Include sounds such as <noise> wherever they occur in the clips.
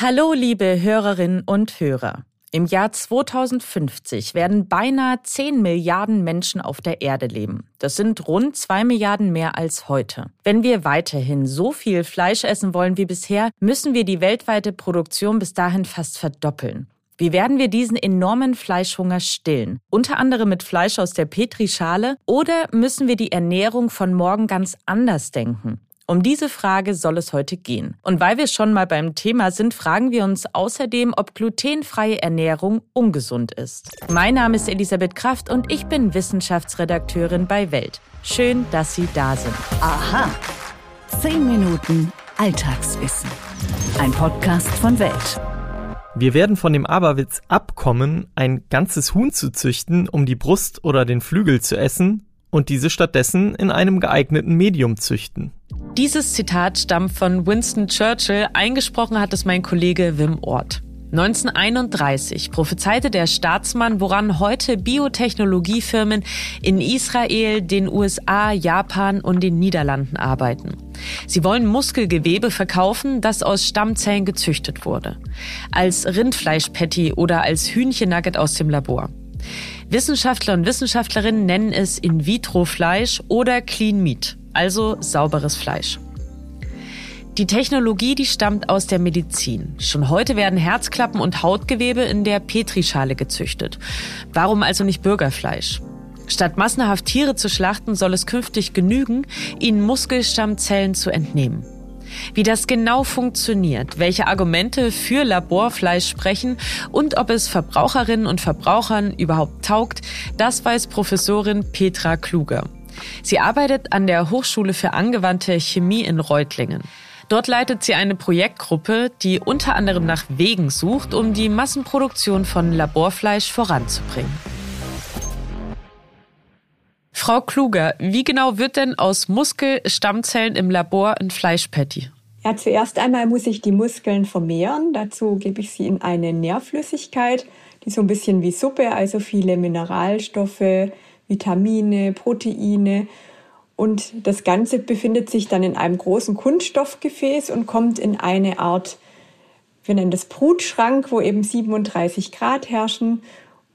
Hallo, liebe Hörerinnen und Hörer. Im Jahr 2050 werden beinahe 10 Milliarden Menschen auf der Erde leben. Das sind rund 2 Milliarden mehr als heute. Wenn wir weiterhin so viel Fleisch essen wollen wie bisher, müssen wir die weltweite Produktion bis dahin fast verdoppeln. Wie werden wir diesen enormen Fleischhunger stillen? Unter anderem mit Fleisch aus der Petrischale oder müssen wir die Ernährung von morgen ganz anders denken? Um diese Frage soll es heute gehen. Und weil wir schon mal beim Thema sind, fragen wir uns außerdem, ob glutenfreie Ernährung ungesund ist. Mein Name ist Elisabeth Kraft und ich bin Wissenschaftsredakteurin bei Welt. Schön, dass Sie da sind. Aha. Zehn Minuten Alltagswissen. Ein Podcast von Welt. Wir werden von dem Aberwitz abkommen, ein ganzes Huhn zu züchten, um die Brust oder den Flügel zu essen und diese stattdessen in einem geeigneten Medium züchten. Dieses Zitat stammt von Winston Churchill, eingesprochen hat es mein Kollege Wim Ort. 1931 prophezeite der Staatsmann, woran heute Biotechnologiefirmen in Israel, den USA, Japan und den Niederlanden arbeiten. Sie wollen Muskelgewebe verkaufen, das aus Stammzellen gezüchtet wurde. Als Rindfleischpatty oder als Hühnchenugget aus dem Labor. Wissenschaftler und Wissenschaftlerinnen nennen es In-vitro-Fleisch oder Clean Meat also sauberes Fleisch. Die Technologie, die stammt aus der Medizin. Schon heute werden Herzklappen und Hautgewebe in der Petrischale gezüchtet. Warum also nicht Bürgerfleisch? Statt massenhaft Tiere zu schlachten, soll es künftig genügen, ihnen Muskelstammzellen zu entnehmen. Wie das genau funktioniert, welche Argumente für Laborfleisch sprechen und ob es Verbraucherinnen und Verbrauchern überhaupt taugt, das weiß Professorin Petra Kluger. Sie arbeitet an der Hochschule für angewandte Chemie in Reutlingen. Dort leitet sie eine Projektgruppe, die unter anderem nach Wegen sucht, um die Massenproduktion von Laborfleisch voranzubringen. Frau Kluger, wie genau wird denn aus Muskelstammzellen im Labor ein Fleischpatty? Ja, zuerst einmal muss ich die Muskeln vermehren. Dazu gebe ich sie in eine Nährflüssigkeit, die so ein bisschen wie Suppe, also viele Mineralstoffe, Vitamine, Proteine. Und das Ganze befindet sich dann in einem großen Kunststoffgefäß und kommt in eine Art, wir nennen das Brutschrank, wo eben 37 Grad herrschen.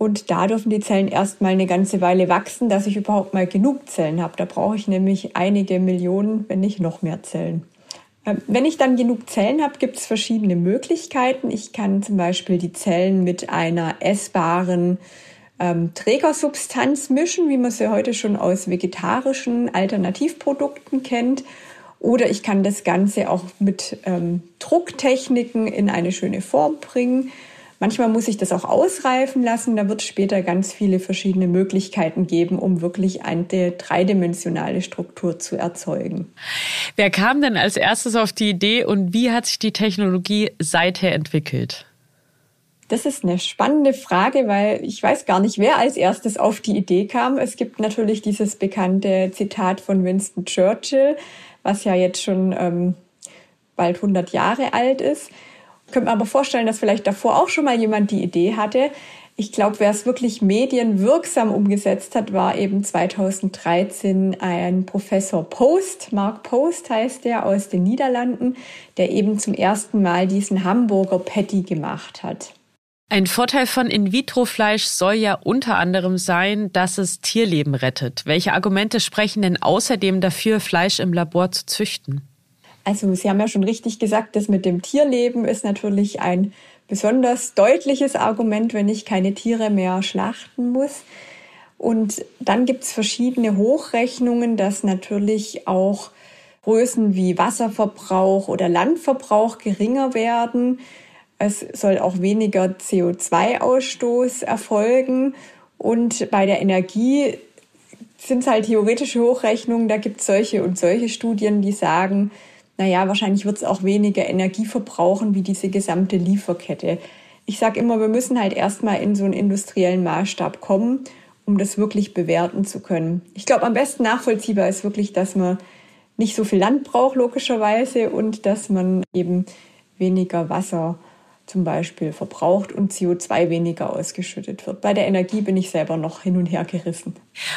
Und da dürfen die Zellen erstmal eine ganze Weile wachsen, dass ich überhaupt mal genug Zellen habe. Da brauche ich nämlich einige Millionen, wenn nicht noch mehr Zellen. Ähm, wenn ich dann genug Zellen habe, gibt es verschiedene Möglichkeiten. Ich kann zum Beispiel die Zellen mit einer essbaren ähm, Trägersubstanz mischen, wie man sie heute schon aus vegetarischen Alternativprodukten kennt. Oder ich kann das Ganze auch mit ähm, Drucktechniken in eine schöne Form bringen. Manchmal muss ich das auch ausreifen lassen. Da wird es später ganz viele verschiedene Möglichkeiten geben, um wirklich eine dreidimensionale Struktur zu erzeugen. Wer kam denn als erstes auf die Idee und wie hat sich die Technologie seither entwickelt? Das ist eine spannende Frage, weil ich weiß gar nicht, wer als erstes auf die Idee kam. Es gibt natürlich dieses bekannte Zitat von Winston Churchill, was ja jetzt schon ähm, bald 100 Jahre alt ist. Ich könnte mir aber vorstellen, dass vielleicht davor auch schon mal jemand die Idee hatte. Ich glaube, wer es wirklich medienwirksam umgesetzt hat, war eben 2013 ein Professor Post, Mark Post heißt der, aus den Niederlanden, der eben zum ersten Mal diesen Hamburger Patty gemacht hat. Ein Vorteil von In-vitro-Fleisch soll ja unter anderem sein, dass es Tierleben rettet. Welche Argumente sprechen denn außerdem dafür, Fleisch im Labor zu züchten? Also Sie haben ja schon richtig gesagt, das mit dem Tierleben ist natürlich ein besonders deutliches Argument, wenn ich keine Tiere mehr schlachten muss. Und dann gibt es verschiedene Hochrechnungen, dass natürlich auch Größen wie Wasserverbrauch oder Landverbrauch geringer werden es soll auch weniger CO2-Ausstoß erfolgen. Und bei der Energie sind es halt theoretische Hochrechnungen. Da gibt es solche und solche Studien, die sagen, naja, wahrscheinlich wird es auch weniger Energie verbrauchen wie diese gesamte Lieferkette. Ich sage immer, wir müssen halt erstmal in so einen industriellen Maßstab kommen, um das wirklich bewerten zu können. Ich glaube, am besten nachvollziehbar ist wirklich, dass man nicht so viel Land braucht, logischerweise, und dass man eben weniger Wasser zum Beispiel verbraucht und CO2 weniger ausgeschüttet wird. Bei der Energie bin ich selber noch hin und her gerissen.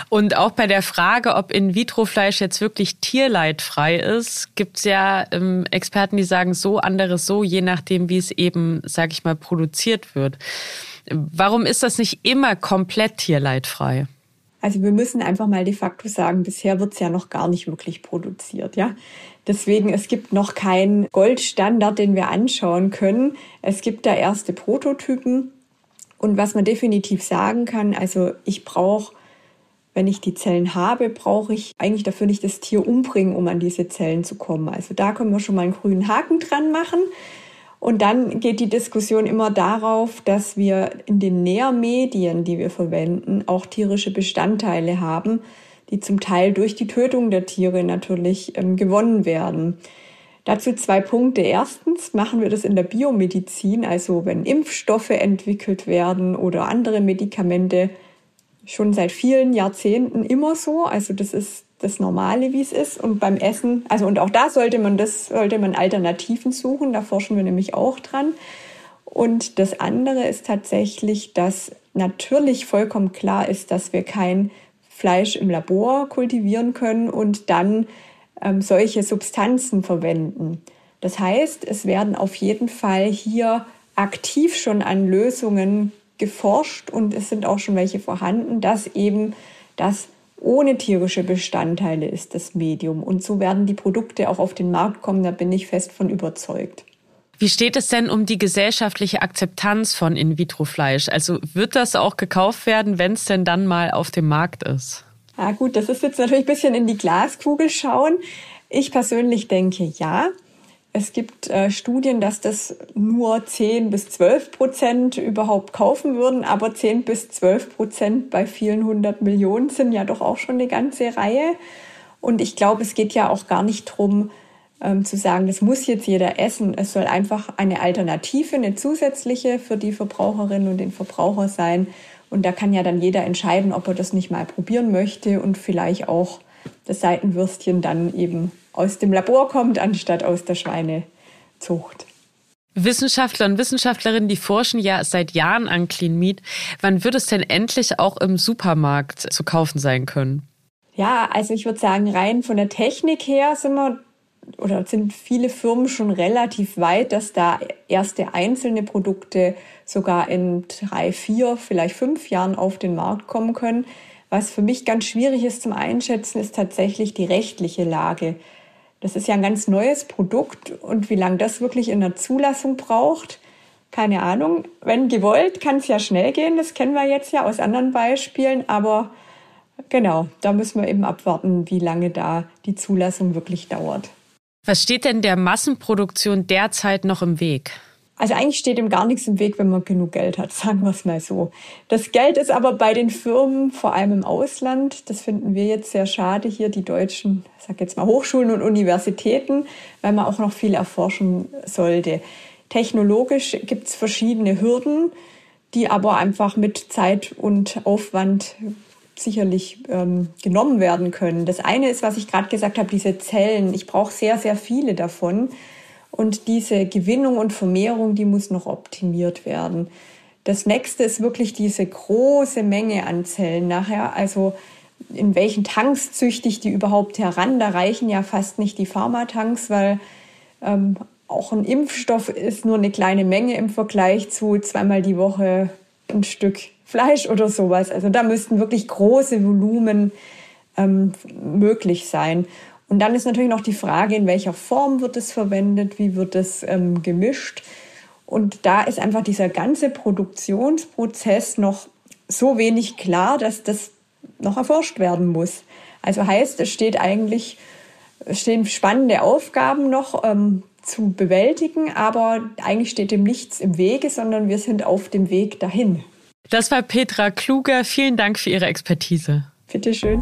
Und auch bei der Frage, ob In-vitro-Fleisch jetzt wirklich tierleidfrei ist, gibt es ja ähm, Experten, die sagen so, anderes so, je nachdem, wie es eben, sag ich mal, produziert wird. Warum ist das nicht immer komplett tierleidfrei? Also wir müssen einfach mal de facto sagen, bisher wird es ja noch gar nicht wirklich produziert, ja. Deswegen, es gibt noch keinen Goldstandard, den wir anschauen können. Es gibt da erste Prototypen. Und was man definitiv sagen kann, also ich brauche, wenn ich die Zellen habe, brauche ich eigentlich dafür nicht das Tier umbringen, um an diese Zellen zu kommen. Also da können wir schon mal einen grünen Haken dran machen. Und dann geht die Diskussion immer darauf, dass wir in den Nährmedien, die wir verwenden, auch tierische Bestandteile haben, die zum Teil durch die Tötung der Tiere natürlich ähm, gewonnen werden. Dazu zwei Punkte. Erstens machen wir das in der Biomedizin, also wenn Impfstoffe entwickelt werden oder andere Medikamente, schon seit vielen Jahrzehnten immer so. Also das ist das Normale, wie es ist. Und beim Essen, also und auch da sollte man das, sollte man Alternativen suchen. Da forschen wir nämlich auch dran. Und das andere ist tatsächlich, dass natürlich vollkommen klar ist, dass wir kein Fleisch im Labor kultivieren können und dann ähm, solche Substanzen verwenden. Das heißt, es werden auf jeden Fall hier aktiv schon an Lösungen geforscht und es sind auch schon welche vorhanden, dass eben das ohne tierische Bestandteile ist das Medium. Und so werden die Produkte auch auf den Markt kommen, da bin ich fest von überzeugt. Wie steht es denn um die gesellschaftliche Akzeptanz von In-vitro-Fleisch? Also wird das auch gekauft werden, wenn es denn dann mal auf dem Markt ist? Ja gut, das ist jetzt natürlich ein bisschen in die Glaskugel schauen. Ich persönlich denke ja. Es gibt äh, Studien, dass das nur 10 bis 12 Prozent überhaupt kaufen würden, aber 10 bis 12 Prozent bei vielen hundert Millionen sind ja doch auch schon eine ganze Reihe. Und ich glaube, es geht ja auch gar nicht drum ähm, zu sagen, das muss jetzt jeder essen. Es soll einfach eine Alternative, eine zusätzliche für die Verbraucherinnen und den Verbraucher sein. Und da kann ja dann jeder entscheiden, ob er das nicht mal probieren möchte und vielleicht auch das Seitenwürstchen dann eben aus dem Labor kommt, anstatt aus der Schweinezucht. Wissenschaftler und Wissenschaftlerinnen, die forschen ja seit Jahren an Clean Meat. Wann wird es denn endlich auch im Supermarkt zu kaufen sein können? Ja, also ich würde sagen, rein von der Technik her sind wir oder sind viele Firmen schon relativ weit, dass da erste einzelne Produkte sogar in drei, vier, vielleicht fünf Jahren auf den Markt kommen können. Was für mich ganz schwierig ist zum Einschätzen, ist tatsächlich die rechtliche Lage. Das ist ja ein ganz neues Produkt und wie lange das wirklich in der Zulassung braucht, keine Ahnung. Wenn gewollt, kann es ja schnell gehen. Das kennen wir jetzt ja aus anderen Beispielen. Aber genau, da müssen wir eben abwarten, wie lange da die Zulassung wirklich dauert. Was steht denn der Massenproduktion derzeit noch im Weg? Also eigentlich steht ihm gar nichts im Weg, wenn man genug Geld hat, <laughs> sagen wir es mal so. Das Geld ist aber bei den Firmen, vor allem im Ausland, das finden wir jetzt sehr schade hier, die deutschen, ich sag jetzt mal Hochschulen und Universitäten, weil man auch noch viel erforschen sollte. Technologisch gibt es verschiedene Hürden, die aber einfach mit Zeit und Aufwand sicherlich ähm, genommen werden können. Das eine ist, was ich gerade gesagt habe, diese Zellen. Ich brauche sehr, sehr viele davon. Und diese Gewinnung und Vermehrung, die muss noch optimiert werden. Das nächste ist wirklich diese große Menge an Zellen nachher. Also in welchen Tanks züchte ich die überhaupt heran? Da reichen ja fast nicht die Pharmatanks, weil ähm, auch ein Impfstoff ist nur eine kleine Menge im Vergleich zu zweimal die Woche ein Stück Fleisch oder sowas. Also da müssten wirklich große Volumen ähm, möglich sein. Und dann ist natürlich noch die Frage, in welcher Form wird es verwendet, wie wird es ähm, gemischt. Und da ist einfach dieser ganze Produktionsprozess noch so wenig klar, dass das noch erforscht werden muss. Also heißt, es steht eigentlich, es stehen spannende Aufgaben noch ähm, zu bewältigen, aber eigentlich steht dem nichts im Wege, sondern wir sind auf dem Weg dahin. Das war Petra Kluger. Vielen Dank für Ihre Expertise. Bitteschön.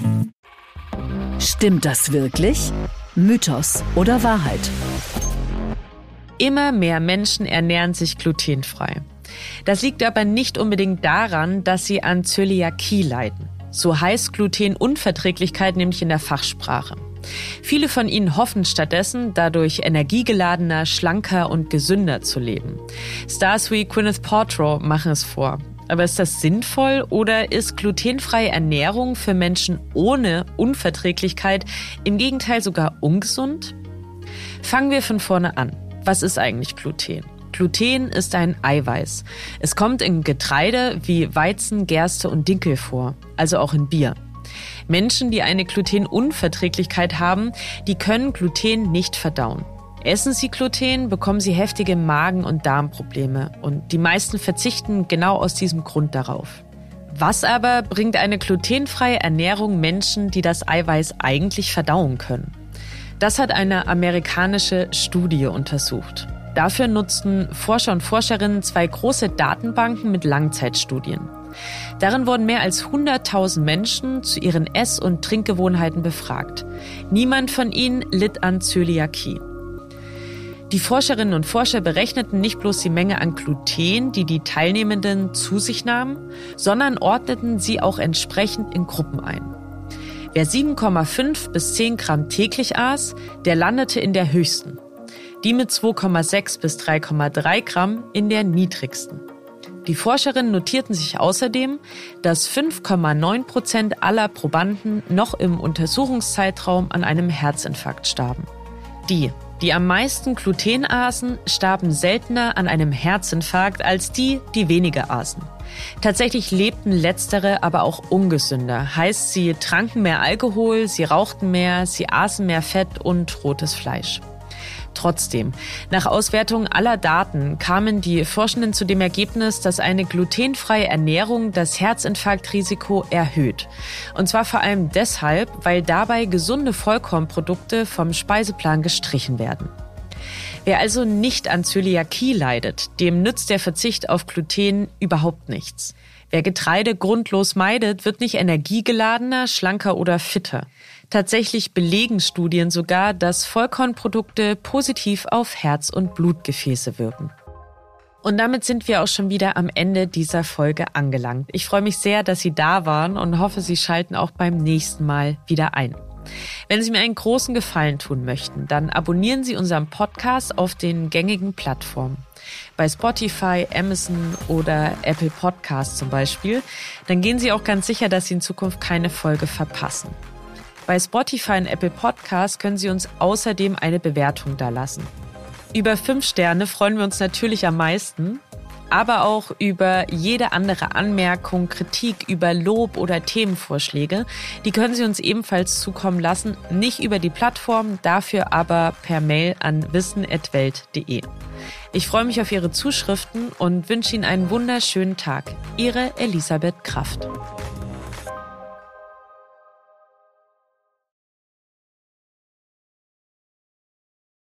Stimmt das wirklich? Mythos oder Wahrheit? Immer mehr Menschen ernähren sich glutenfrei. Das liegt aber nicht unbedingt daran, dass sie an Zöliakie leiden. So heißt Glutenunverträglichkeit nämlich in der Fachsprache. Viele von ihnen hoffen stattdessen, dadurch energiegeladener, schlanker und gesünder zu leben. Stars wie Gwyneth Paltrow machen es vor. Aber ist das sinnvoll oder ist glutenfreie Ernährung für Menschen ohne Unverträglichkeit im Gegenteil sogar ungesund? Fangen wir von vorne an. Was ist eigentlich Gluten? Gluten ist ein Eiweiß. Es kommt in Getreide wie Weizen, Gerste und Dinkel vor, also auch in Bier. Menschen, die eine Glutenunverträglichkeit haben, die können Gluten nicht verdauen. Essen sie Gluten, bekommen sie heftige Magen- und Darmprobleme und die meisten verzichten genau aus diesem Grund darauf. Was aber bringt eine glutenfreie Ernährung Menschen, die das Eiweiß eigentlich verdauen können? Das hat eine amerikanische Studie untersucht. Dafür nutzten Forscher und Forscherinnen zwei große Datenbanken mit Langzeitstudien. Darin wurden mehr als 100.000 Menschen zu ihren Ess- und Trinkgewohnheiten befragt. Niemand von ihnen litt an Zöliakie. Die Forscherinnen und Forscher berechneten nicht bloß die Menge an Gluten, die die Teilnehmenden zu sich nahmen, sondern ordneten sie auch entsprechend in Gruppen ein. Wer 7,5 bis 10 Gramm täglich aß, der landete in der höchsten. Die mit 2,6 bis 3,3 Gramm in der niedrigsten. Die Forscherinnen notierten sich außerdem, dass 5,9 Prozent aller Probanden noch im Untersuchungszeitraum an einem Herzinfarkt starben. Die, die am meisten Gluten aßen, starben seltener an einem Herzinfarkt als die, die weniger aßen. Tatsächlich lebten letztere aber auch ungesünder. Heißt, sie tranken mehr Alkohol, sie rauchten mehr, sie aßen mehr Fett und rotes Fleisch. Trotzdem, nach Auswertung aller Daten kamen die Forschenden zu dem Ergebnis, dass eine glutenfreie Ernährung das Herzinfarktrisiko erhöht. Und zwar vor allem deshalb, weil dabei gesunde Vollkornprodukte vom Speiseplan gestrichen werden. Wer also nicht an Zöliakie leidet, dem nützt der Verzicht auf Gluten überhaupt nichts. Wer Getreide grundlos meidet, wird nicht energiegeladener, schlanker oder fitter. Tatsächlich belegen Studien sogar, dass Vollkornprodukte positiv auf Herz- und Blutgefäße wirken. Und damit sind wir auch schon wieder am Ende dieser Folge angelangt. Ich freue mich sehr, dass Sie da waren und hoffe, Sie schalten auch beim nächsten Mal wieder ein. Wenn Sie mir einen großen Gefallen tun möchten, dann abonnieren Sie unseren Podcast auf den gängigen Plattformen. Bei Spotify, Amazon oder Apple Podcasts zum Beispiel. Dann gehen Sie auch ganz sicher, dass Sie in Zukunft keine Folge verpassen. Bei Spotify und Apple Podcasts können Sie uns außerdem eine Bewertung dalassen. Über fünf Sterne freuen wir uns natürlich am meisten, aber auch über jede andere Anmerkung, Kritik, über Lob oder Themenvorschläge. Die können Sie uns ebenfalls zukommen lassen, nicht über die Plattform, dafür aber per Mail an wissen.welt.de. Ich freue mich auf Ihre Zuschriften und wünsche Ihnen einen wunderschönen Tag. Ihre Elisabeth Kraft.